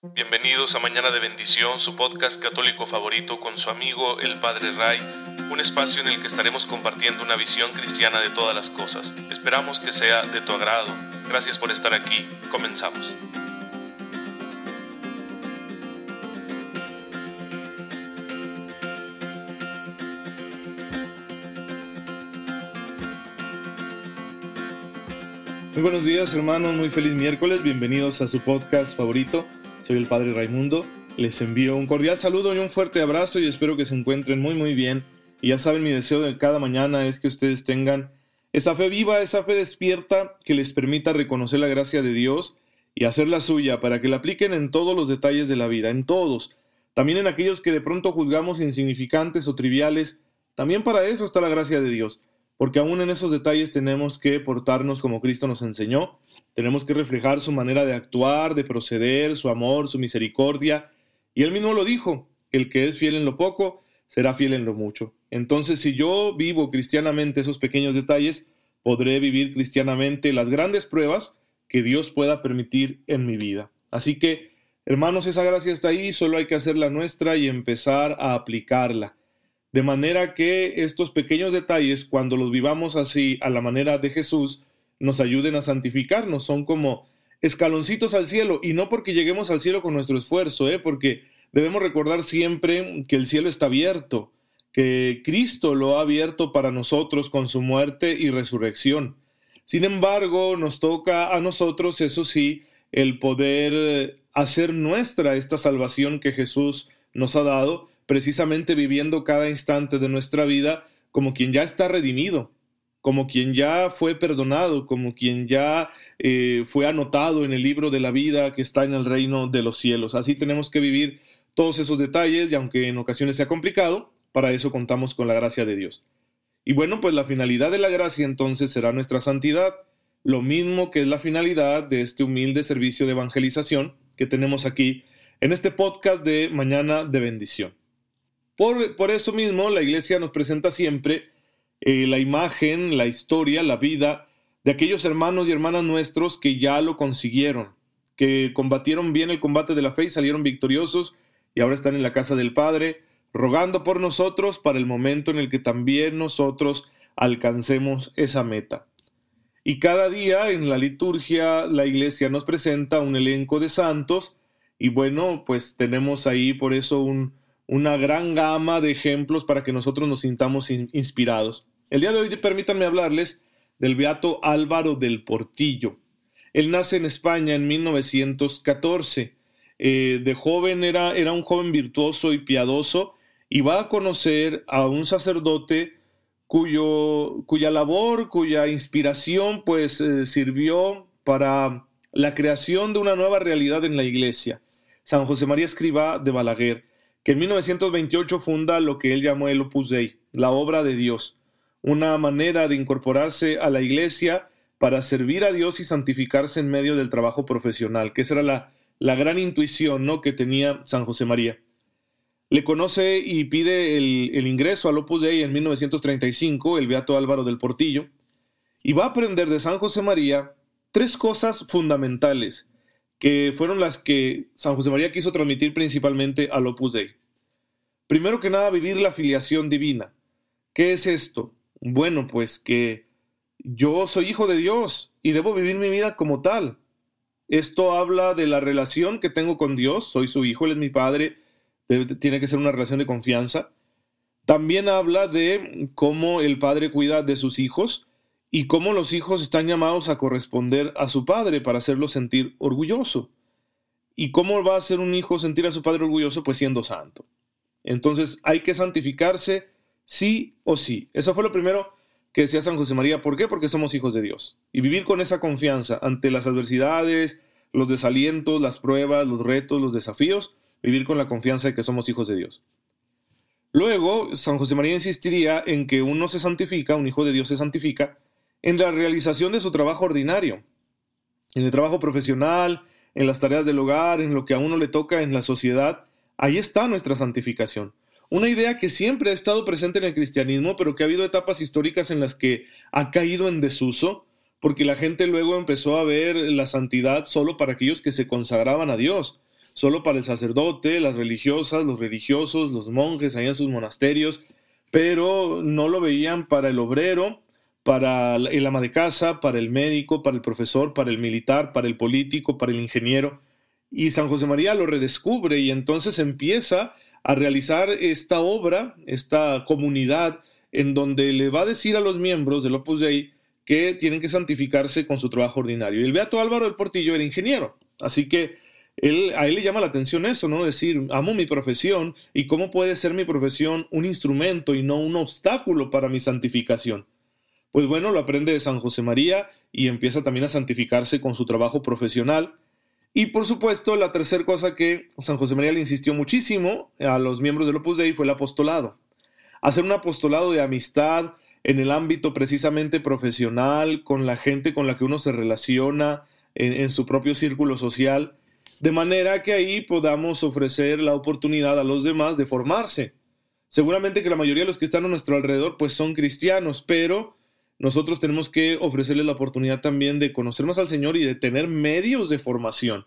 Bienvenidos a Mañana de Bendición, su podcast católico favorito con su amigo el Padre Ray, un espacio en el que estaremos compartiendo una visión cristiana de todas las cosas. Esperamos que sea de tu agrado. Gracias por estar aquí. Comenzamos. Muy buenos días hermanos, muy feliz miércoles, bienvenidos a su podcast favorito. Soy el Padre Raimundo, les envío un cordial saludo y un fuerte abrazo y espero que se encuentren muy muy bien. Y ya saben, mi deseo de cada mañana es que ustedes tengan esa fe viva, esa fe despierta que les permita reconocer la gracia de Dios y hacerla suya para que la apliquen en todos los detalles de la vida, en todos. También en aquellos que de pronto juzgamos insignificantes o triviales, también para eso está la gracia de Dios porque aún en esos detalles tenemos que portarnos como Cristo nos enseñó, tenemos que reflejar su manera de actuar, de proceder, su amor, su misericordia, y él mismo lo dijo, el que es fiel en lo poco, será fiel en lo mucho. Entonces, si yo vivo cristianamente esos pequeños detalles, podré vivir cristianamente las grandes pruebas que Dios pueda permitir en mi vida. Así que, hermanos, esa gracia está ahí, solo hay que hacerla nuestra y empezar a aplicarla. De manera que estos pequeños detalles, cuando los vivamos así a la manera de Jesús, nos ayuden a santificarnos. Son como escaloncitos al cielo y no porque lleguemos al cielo con nuestro esfuerzo, ¿eh? porque debemos recordar siempre que el cielo está abierto, que Cristo lo ha abierto para nosotros con su muerte y resurrección. Sin embargo, nos toca a nosotros, eso sí, el poder hacer nuestra esta salvación que Jesús nos ha dado precisamente viviendo cada instante de nuestra vida como quien ya está redimido, como quien ya fue perdonado, como quien ya eh, fue anotado en el libro de la vida que está en el reino de los cielos. Así tenemos que vivir todos esos detalles y aunque en ocasiones sea complicado, para eso contamos con la gracia de Dios. Y bueno, pues la finalidad de la gracia entonces será nuestra santidad, lo mismo que es la finalidad de este humilde servicio de evangelización que tenemos aquí en este podcast de Mañana de Bendición. Por, eso mismo la iglesia nos presenta siempre eh, la imagen, la historia, la vida de aquellos hermanos y hermanas nuestros que ya lo consiguieron, que combatieron bien el combate de la fe y salieron victoriosos y ahora están en la casa del Padre, rogando por nosotros para el momento en el que también nosotros alcancemos esa meta. Y cada día en la liturgia la iglesia nos presenta un elenco de santos y bueno, pues tenemos ahí por eso un, una gran gama de ejemplos para que nosotros nos sintamos inspirados. El día de hoy permítanme hablarles del beato Álvaro del Portillo. Él nace en España en 1914. Eh, de joven era, era un joven virtuoso y piadoso y va a conocer a un sacerdote cuyo, cuya labor, cuya inspiración pues eh, sirvió para la creación de una nueva realidad en la iglesia. San José María Escribá de Balaguer que en 1928 funda lo que él llamó el Opus Dei, la obra de Dios, una manera de incorporarse a la iglesia para servir a Dios y santificarse en medio del trabajo profesional, que esa era la, la gran intuición ¿no? que tenía San José María. Le conoce y pide el, el ingreso al Opus Dei en 1935, el Beato Álvaro del Portillo, y va a aprender de San José María tres cosas fundamentales que fueron las que San José María quiso transmitir principalmente al Opus Dei. Primero que nada, vivir la filiación divina. ¿Qué es esto? Bueno, pues que yo soy hijo de Dios y debo vivir mi vida como tal. Esto habla de la relación que tengo con Dios, soy su hijo, él es mi padre, tiene que ser una relación de confianza. También habla de cómo el padre cuida de sus hijos y cómo los hijos están llamados a corresponder a su padre para hacerlo sentir orgulloso. ¿Y cómo va a hacer un hijo sentir a su padre orgulloso? Pues siendo santo. Entonces hay que santificarse sí o sí. Eso fue lo primero que decía San José María. ¿Por qué? Porque somos hijos de Dios. Y vivir con esa confianza ante las adversidades, los desalientos, las pruebas, los retos, los desafíos, vivir con la confianza de que somos hijos de Dios. Luego, San José María insistiría en que uno se santifica, un hijo de Dios se santifica, en la realización de su trabajo ordinario, en el trabajo profesional, en las tareas del hogar, en lo que a uno le toca en la sociedad, ahí está nuestra santificación. Una idea que siempre ha estado presente en el cristianismo, pero que ha habido etapas históricas en las que ha caído en desuso, porque la gente luego empezó a ver la santidad solo para aquellos que se consagraban a Dios, solo para el sacerdote, las religiosas, los religiosos, los monjes allá en sus monasterios, pero no lo veían para el obrero, para el ama de casa, para el médico, para el profesor, para el militar, para el político, para el ingeniero. Y San José María lo redescubre y entonces empieza a realizar esta obra, esta comunidad, en donde le va a decir a los miembros del Opus Dei que tienen que santificarse con su trabajo ordinario. Y el Beato Álvaro del Portillo era ingeniero, así que él, a él le llama la atención eso, ¿no? Decir, amo mi profesión y cómo puede ser mi profesión un instrumento y no un obstáculo para mi santificación. Pues bueno, lo aprende de San José María y empieza también a santificarse con su trabajo profesional. Y por supuesto, la tercera cosa que San José María le insistió muchísimo a los miembros del Opus Dei fue el apostolado. Hacer un apostolado de amistad en el ámbito precisamente profesional, con la gente con la que uno se relaciona en su propio círculo social, de manera que ahí podamos ofrecer la oportunidad a los demás de formarse. Seguramente que la mayoría de los que están a nuestro alrededor pues son cristianos, pero nosotros tenemos que ofrecerles la oportunidad también de conocer más al Señor y de tener medios de formación,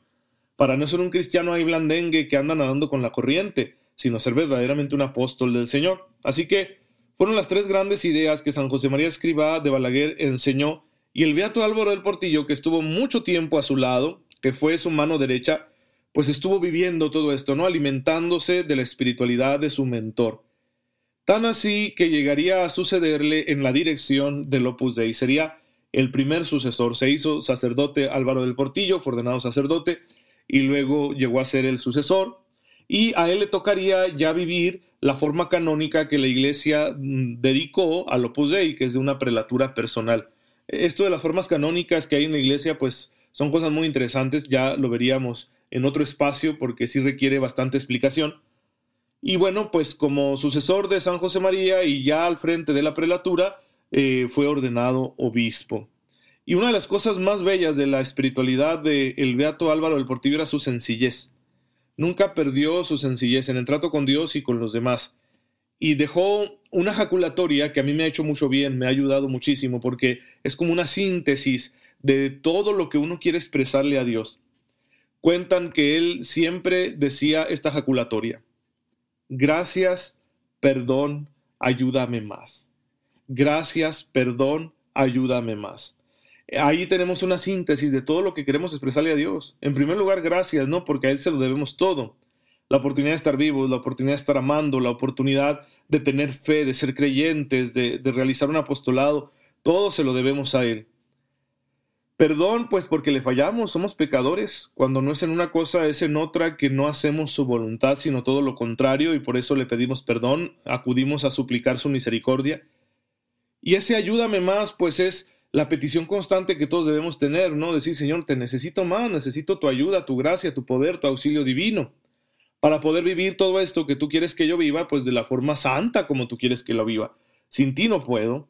para no ser un cristiano ahí blandengue que anda nadando con la corriente, sino ser verdaderamente un apóstol del Señor. Así que fueron las tres grandes ideas que San José María Escribá de Balaguer enseñó y el Beato Álvaro del Portillo, que estuvo mucho tiempo a su lado, que fue su mano derecha, pues estuvo viviendo todo esto, ¿no? Alimentándose de la espiritualidad de su mentor. Tan así que llegaría a sucederle en la dirección del Opus Dei. Sería el primer sucesor. Se hizo sacerdote Álvaro del Portillo, fue ordenado sacerdote, y luego llegó a ser el sucesor. Y a él le tocaría ya vivir la forma canónica que la Iglesia mm, dedicó al Opus Dei, que es de una prelatura personal. Esto de las formas canónicas que hay en la Iglesia, pues son cosas muy interesantes, ya lo veríamos en otro espacio porque sí requiere bastante explicación. Y bueno, pues como sucesor de San José María y ya al frente de la prelatura, eh, fue ordenado obispo. Y una de las cosas más bellas de la espiritualidad de el Beato Álvaro del Portillo era su sencillez. Nunca perdió su sencillez en el trato con Dios y con los demás. Y dejó una jaculatoria que a mí me ha hecho mucho bien, me ha ayudado muchísimo, porque es como una síntesis de todo lo que uno quiere expresarle a Dios. Cuentan que él siempre decía esta jaculatoria gracias, perdón, ayúdame más. Gracias, perdón, ayúdame más. Ahí tenemos una síntesis de todo lo que queremos expresarle a Dios. En primer lugar, gracias, ¿no? Porque a Él se lo debemos todo. La oportunidad de estar vivos, la oportunidad de estar amando, la oportunidad de tener fe, de ser creyentes, de, de realizar un apostolado, todo se lo debemos a Él. Perdón, pues porque le fallamos, somos pecadores. Cuando no es en una cosa, es en otra que no hacemos su voluntad, sino todo lo contrario, y por eso le pedimos perdón, acudimos a suplicar su misericordia. Y ese ayúdame más, pues es la petición constante que todos debemos tener, ¿no? Decir, Señor, te necesito más, necesito tu ayuda, tu gracia, tu poder, tu auxilio divino, para poder vivir todo esto que tú quieres que yo viva, pues de la forma santa como tú quieres que lo viva. Sin ti no puedo.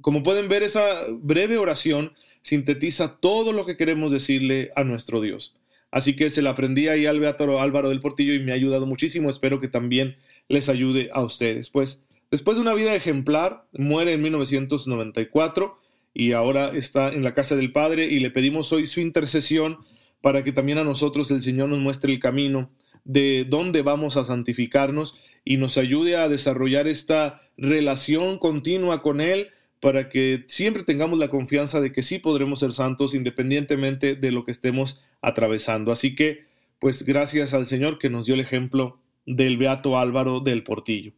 Como pueden ver, esa breve oración sintetiza todo lo que queremos decirle a nuestro Dios. Así que se la aprendí ahí al Beato Álvaro del Portillo y me ha ayudado muchísimo. Espero que también les ayude a ustedes. Pues después de una vida ejemplar, muere en 1994 y ahora está en la casa del Padre y le pedimos hoy su intercesión para que también a nosotros el Señor nos muestre el camino de dónde vamos a santificarnos y nos ayude a desarrollar esta relación continua con Él para que siempre tengamos la confianza de que sí podremos ser santos independientemente de lo que estemos atravesando. Así que, pues gracias al Señor que nos dio el ejemplo del Beato Álvaro del Portillo.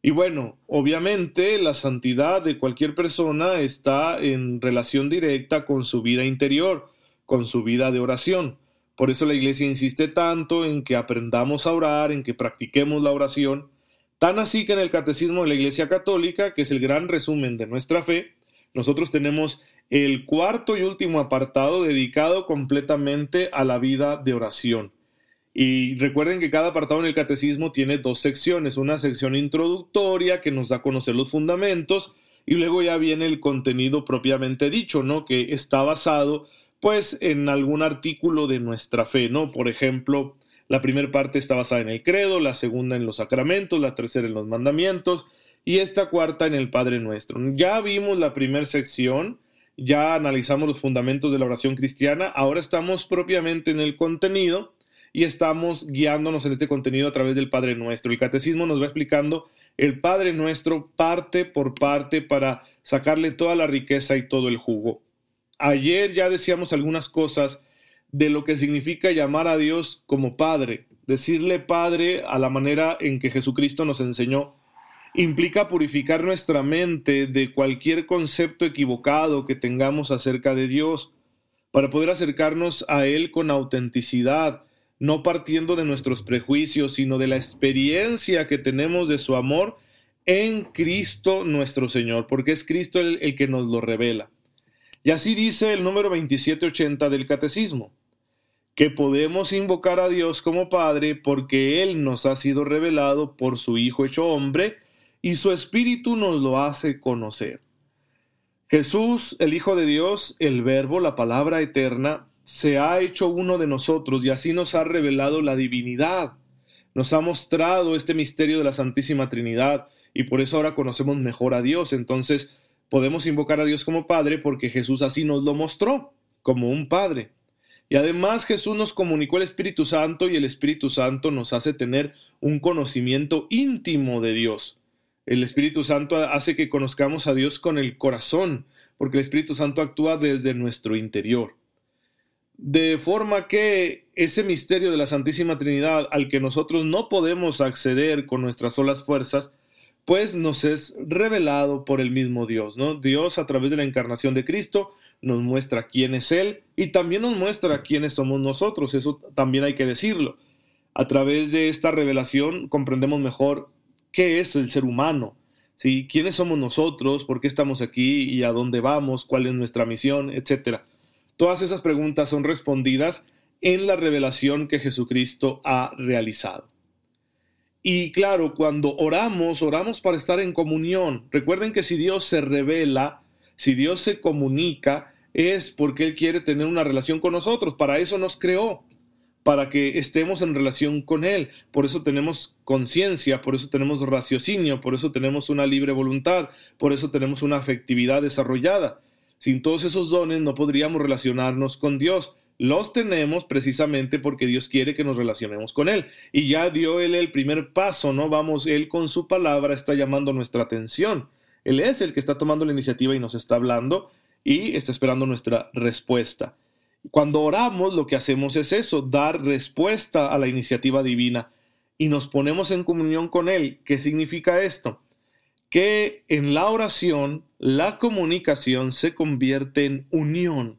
Y bueno, obviamente la santidad de cualquier persona está en relación directa con su vida interior, con su vida de oración. Por eso la Iglesia insiste tanto en que aprendamos a orar, en que practiquemos la oración, Tan así que en el Catecismo de la Iglesia Católica, que es el gran resumen de nuestra fe, nosotros tenemos el cuarto y último apartado dedicado completamente a la vida de oración. Y recuerden que cada apartado en el catecismo tiene dos secciones, una sección introductoria que nos da a conocer los fundamentos y luego ya viene el contenido propiamente dicho, ¿no? Que está basado pues en algún artículo de nuestra fe, ¿no? Por ejemplo, la primera parte está basada en el credo, la segunda en los sacramentos, la tercera en los mandamientos y esta cuarta en el Padre Nuestro. Ya vimos la primera sección, ya analizamos los fundamentos de la oración cristiana, ahora estamos propiamente en el contenido y estamos guiándonos en este contenido a través del Padre Nuestro. El Catecismo nos va explicando el Padre Nuestro parte por parte para sacarle toda la riqueza y todo el jugo. Ayer ya decíamos algunas cosas de lo que significa llamar a Dios como Padre. Decirle Padre a la manera en que Jesucristo nos enseñó implica purificar nuestra mente de cualquier concepto equivocado que tengamos acerca de Dios, para poder acercarnos a Él con autenticidad, no partiendo de nuestros prejuicios, sino de la experiencia que tenemos de su amor en Cristo nuestro Señor, porque es Cristo el, que nos lo revela. Y así dice el número 2780 del Catecismo, que podemos invocar a Dios como Padre porque Él nos ha sido revelado por su Hijo hecho hombre, y su Espíritu nos lo hace conocer. Jesús, el Hijo de Dios, el Verbo, la palabra eterna, se ha hecho uno de nosotros y así nos ha revelado la divinidad. Nos ha mostrado este misterio de la Santísima Trinidad y por eso ahora conocemos mejor a Dios. Entonces podemos invocar a Dios como Padre porque Jesús así nos lo mostró, como un Padre. Y además Jesús nos comunicó el Espíritu Santo y el Espíritu Santo nos hace tener un conocimiento íntimo de Dios. El Espíritu Santo hace que conozcamos a Dios con el corazón, porque el Espíritu Santo actúa desde nuestro interior. De forma que ese misterio de la Santísima Trinidad al que nosotros no podemos acceder con nuestras solas fuerzas, pues nos es revelado por el mismo Dios, ¿no? Dios a través de la encarnación de Cristo nos muestra quién es Él y también nos muestra quiénes somos nosotros, eso también hay que decirlo. A través de esta revelación comprendemos mejor qué es el ser humano, ¿sí? quiénes somos nosotros, por qué estamos aquí y a dónde vamos, cuál es nuestra misión, etcétera. Todas esas preguntas son respondidas en la revelación que Jesucristo ha realizado. Y claro, cuando oramos, oramos para estar en comunión. Recuerden que si Dios se revela, si Dios se comunica, es porque Él quiere tener una relación con nosotros. Para eso nos creó para que estemos en relación con Él. Por eso tenemos conciencia, por eso tenemos raciocinio, por eso tenemos una libre voluntad, por eso tenemos una afectividad desarrollada. Sin todos esos dones no podríamos relacionarnos con Dios. Los tenemos precisamente porque Dios quiere que nos relacionemos con Él. Y ya dio Él el primer paso, ¿no? Vamos, Él con su palabra está llamando nuestra atención. Él es el que está tomando la iniciativa y nos está hablando y está esperando nuestra respuesta. Cuando oramos, lo que hacemos es eso, dar respuesta a la iniciativa divina y nos ponemos en comunión con Él. ¿Qué significa esto? Que en la oración la comunicación se convierte en unión.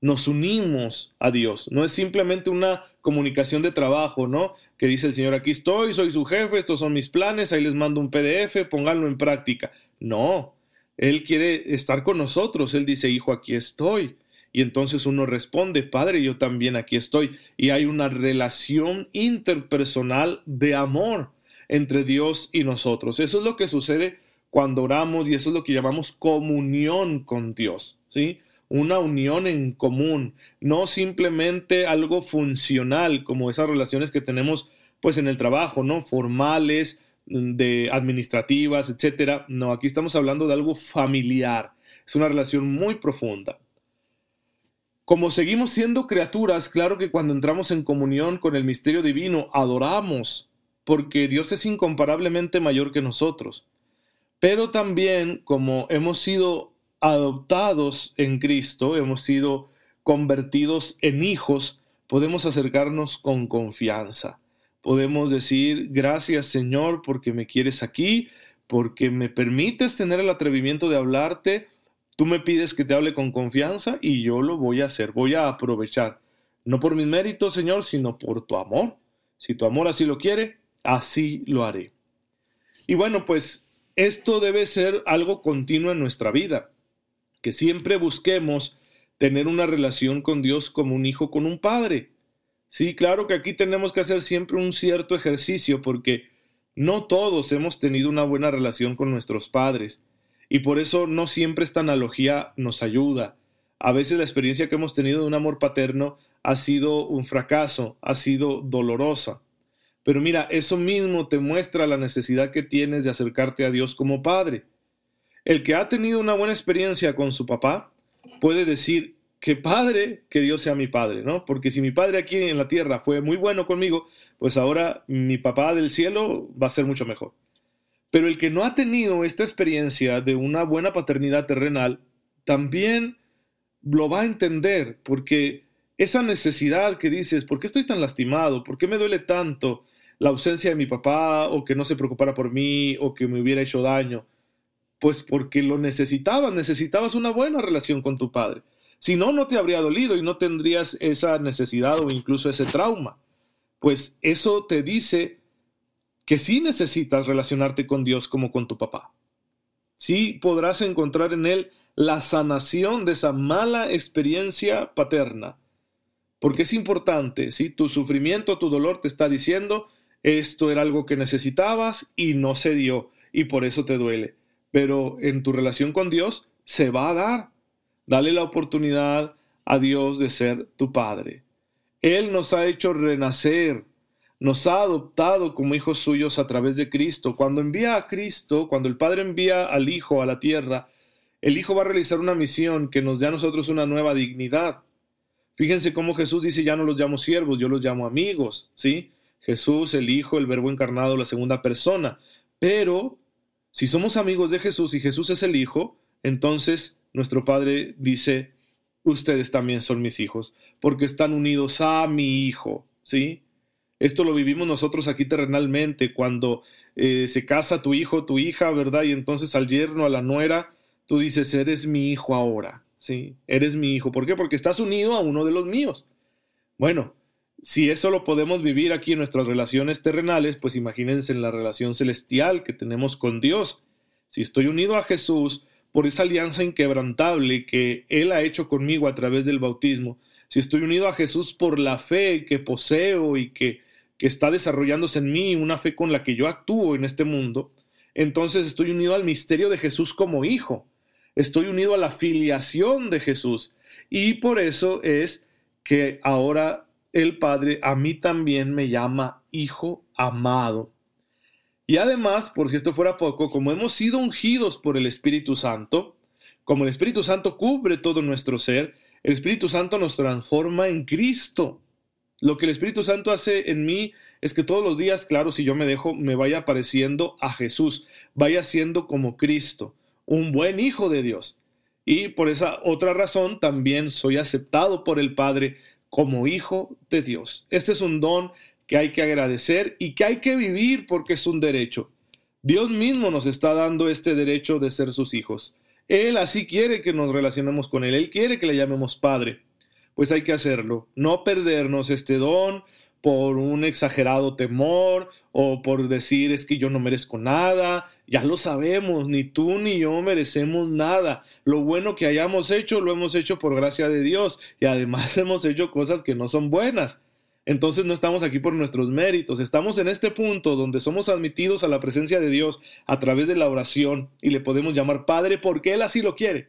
Nos unimos a Dios. No es simplemente una comunicación de trabajo, ¿no? Que dice el Señor, aquí estoy, soy su jefe, estos son mis planes, ahí les mando un PDF, pónganlo en práctica. No, Él quiere estar con nosotros. Él dice, hijo, aquí estoy. Y entonces uno responde, Padre, yo también aquí estoy. Y hay una relación interpersonal de amor entre Dios y nosotros. Eso es lo que sucede cuando oramos y eso es lo que llamamos comunión con Dios, ¿sí? Una unión en común, no simplemente algo funcional como esas relaciones que tenemos pues en el trabajo, ¿no? Formales, de administrativas, etcétera. No, aquí estamos hablando de algo familiar. Es una relación muy profunda. Como seguimos siendo criaturas, claro que cuando entramos en comunión con el misterio divino, adoramos, porque Dios es incomparablemente mayor que nosotros. Pero también como hemos sido adoptados en Cristo, hemos sido convertidos en hijos, podemos acercarnos con confianza. Podemos decir, gracias Señor porque me quieres aquí, porque me permites tener el atrevimiento de hablarte, Tú me pides que te hable con confianza y yo lo voy a hacer, voy a aprovechar. No por mis méritos, Señor, sino por tu amor. Si tu amor así lo quiere, así lo haré. Y bueno, pues esto debe ser algo continuo en nuestra vida, que siempre busquemos tener una relación con Dios como un hijo con un padre. Sí, claro que aquí tenemos que hacer siempre un cierto ejercicio porque no todos hemos tenido una buena relación con nuestros padres. Y por eso no siempre esta analogía nos ayuda. A veces la experiencia que hemos tenido de un amor paterno ha sido un fracaso, ha sido dolorosa. Pero mira, eso mismo te muestra la necesidad que tienes de acercarte a Dios como Padre. El que ha tenido una buena experiencia con su papá puede decir, que padre, que Dios sea mi padre, ¿no? Porque si mi padre aquí en la tierra fue muy bueno conmigo, pues ahora mi papá del cielo va a ser mucho mejor. Pero el que no ha tenido esta experiencia de una buena paternidad terrenal, también lo va a entender, porque esa necesidad que dices, ¿por qué estoy tan lastimado? ¿Por qué me duele tanto la ausencia de mi papá o que no se preocupara por mí o que me hubiera hecho daño? Pues porque lo necesitabas, necesitabas una buena relación con tu padre. Si no, no te habría dolido y no tendrías esa necesidad o incluso ese trauma. Pues eso te dice que sí necesitas relacionarte con Dios como con tu papá. Sí podrás encontrar en Él la sanación de esa mala experiencia paterna. Porque es importante, si tu sufrimiento, tu dolor te está diciendo, esto era algo que necesitabas y no se dio, y por eso te duele. Pero en tu relación con Dios se va a dar. Dale la oportunidad a Dios de ser tu Padre. Él nos ha hecho renacer nos ha adoptado como hijos suyos a través de Cristo. Cuando envía a Cristo, cuando el Padre envía al Hijo a la tierra, el Hijo va a realizar una misión que nos dé a nosotros una nueva dignidad. Fíjense cómo Jesús dice, ya no los llamo siervos, yo los llamo amigos, ¿sí? Jesús, el Hijo, el Verbo encarnado, la segunda persona. Pero si somos amigos de Jesús y Jesús es el Hijo, entonces nuestro Padre dice, ustedes también son mis hijos, porque están unidos a mi Hijo, ¿sí? Esto lo vivimos nosotros aquí terrenalmente, cuando eh, se casa tu hijo, tu hija, ¿verdad? Y entonces al yerno, a la nuera, tú dices, eres mi hijo ahora, ¿sí? Eres mi hijo. ¿Por qué? Porque estás unido a uno de los míos. Bueno, si eso lo podemos vivir aquí en nuestras relaciones terrenales, pues imagínense en la relación celestial que tenemos con Dios. Si estoy unido a Jesús por esa alianza inquebrantable que Él ha hecho conmigo a través del bautismo, si estoy unido a Jesús por la fe que poseo y que que está desarrollándose en mí, una fe con la que yo actúo en este mundo, entonces estoy unido al misterio de Jesús como hijo, estoy unido a la filiación de Jesús. Y por eso es que ahora el Padre a mí también me llama hijo amado. Y además, por si esto fuera poco, como hemos sido ungidos por el Espíritu Santo, como el Espíritu Santo cubre todo nuestro ser, el Espíritu Santo nos transforma en Cristo. Lo que el Espíritu Santo hace en mí es que todos los días, claro, si yo me dejo, me vaya pareciendo a Jesús, vaya siendo como Cristo, un buen hijo de Dios. Y por esa otra razón también soy aceptado por el Padre como hijo de Dios. Este es un don que hay que agradecer y que hay que vivir porque es un derecho. Dios mismo nos está dando este derecho de ser sus hijos. Él así quiere que nos relacionemos con Él. Él quiere que le llamemos Padre pues hay que hacerlo. No perdernos este don por un exagerado temor o por decir es que yo no merezco nada. Ya lo sabemos, ni tú ni yo merecemos nada. Lo bueno que hayamos hecho lo hemos hecho por gracia de Dios y además hemos hecho cosas que no son buenas. Entonces no estamos aquí por nuestros méritos, estamos en este punto donde somos admitidos a la presencia de Dios a través de la oración y le podemos llamar Padre porque Él así lo quiere,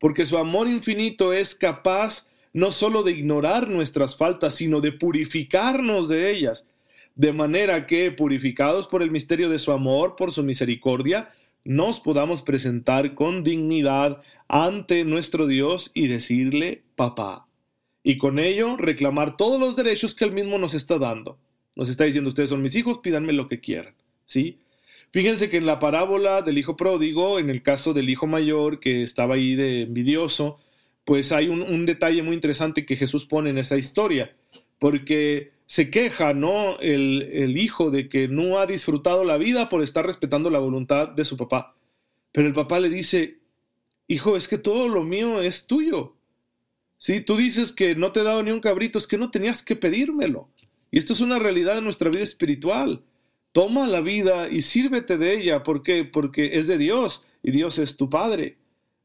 porque su amor infinito es capaz no solo de ignorar nuestras faltas, sino de purificarnos de ellas, de manera que, purificados por el misterio de su amor, por su misericordia, nos podamos presentar con dignidad ante nuestro Dios y decirle, papá. Y con ello reclamar todos los derechos que él mismo nos está dando. Nos está diciendo, ustedes son mis hijos, pídanme lo que quieran. ¿Sí? Fíjense que en la parábola del hijo pródigo, en el caso del hijo mayor que estaba ahí de envidioso, pues hay un, detalle muy interesante que Jesús pone en esa historia, porque se queja, ¿no? El, el, hijo de que no ha disfrutado la vida por estar respetando la voluntad de su papá. Pero el papá le dice, hijo, es que todo lo mío es tuyo. Si tú dices que no te he dado ni un cabrito, es que no tenías que pedírmelo. Y esto es una realidad de nuestra vida espiritual. Toma la vida y sírvete de ella. ¿Por qué? Porque es de Dios y Dios es tu Padre.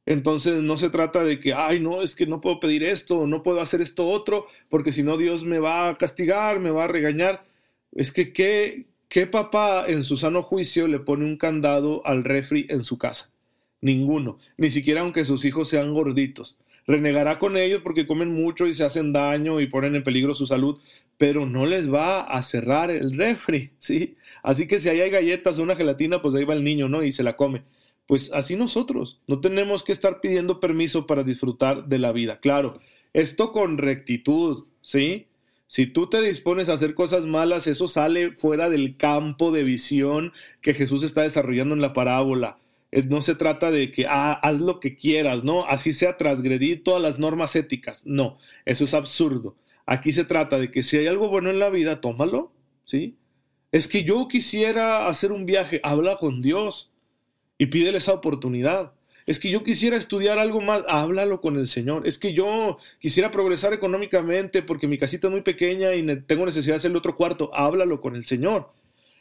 Entonces no se trata de que, ay, no, es que no puedo pedir esto, no puedo hacer esto otro, porque si no Dios me va a castigar, me va a regañar. Es que, ¿qué, ¿qué papá en su sano juicio le pone un candado al refri en su casa? Ninguno, ni siquiera aunque sus hijos sean gorditos. Renegará con ellos porque comen mucho y se hacen daño y ponen en peligro su salud, pero no les va a cerrar el refri, ¿sí? Así que si ahí hay galletas o una gelatina, pues ahí va el niño, ¿no? Y se la come pues así nosotros. No tenemos que estar pidiendo permiso para disfrutar de la vida. Claro, esto con rectitud, ¿sí? Si tú te dispones a hacer cosas malas, eso sale fuera del campo de visión que Jesús está desarrollando en la parábola. Eh, no se trata de que ah, haz lo que quieras, ¿no? Así sea transgredir todas las normas éticas. No, eso es absurdo. Aquí se trata de que si hay algo bueno en la vida, tómalo, ¿sí? Es que yo quisiera hacer un viaje, habla con Dios y pídele esa oportunidad. Es que yo quisiera estudiar algo más, háblalo con el Señor. Es que yo quisiera progresar económicamente porque mi casita es muy pequeña y tengo necesidad de hacer el otro cuarto, háblalo con el Señor.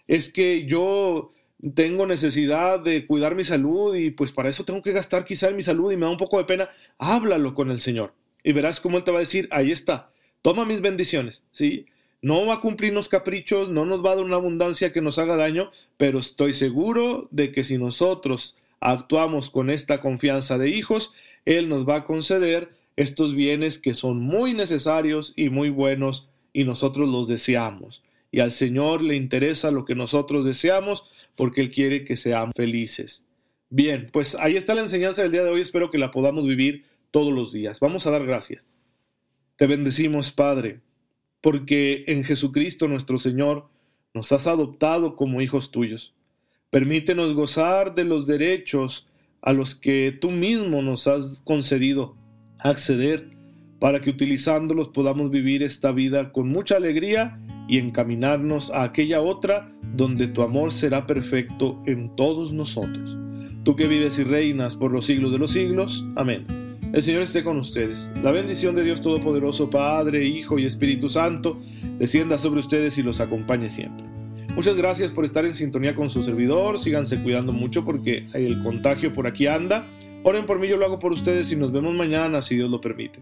Es que yo tengo necesidad de cuidar mi salud y pues para eso tengo que gastar quizá en mi salud y me da un poco de pena, háblalo con el Señor y verás cómo Él te va a decir, ahí está, toma mis bendiciones, ¿sí? No va a cumplirnos caprichos, no nos va a dar una abundancia que nos haga daño, pero estoy seguro de que si nosotros actuamos con esta confianza de hijos, Él nos va a conceder estos bienes que son muy necesarios y muy buenos y nosotros los deseamos. Y al Señor le interesa lo que nosotros deseamos porque Él quiere que seamos felices. Bien, pues ahí está la enseñanza del día de hoy. Espero que la podamos vivir todos los días. Vamos a dar gracias. Te bendecimos, Padre, porque en Jesucristo nuestro Señor nos has adoptado como hijos tuyos. Permítenos gozar de los derechos a los que tú mismo nos has concedido acceder para que utilizándolos podamos vivir esta vida con mucha alegría y encaminarnos a aquella otra donde tu amor será perfecto en todos nosotros. Tú que vives y reinas por los siglos de los siglos. Amén. El Señor esté con ustedes. La bendición de Dios Todopoderoso, Padre, Hijo y Espíritu Santo, descienda sobre ustedes y los acompañe siempre. Muchas gracias por estar en sintonía con su servidor. Síganse cuidando mucho porque el contagio por aquí anda. Oren por mí, yo lo hago por ustedes y nos vemos mañana si Dios lo permite.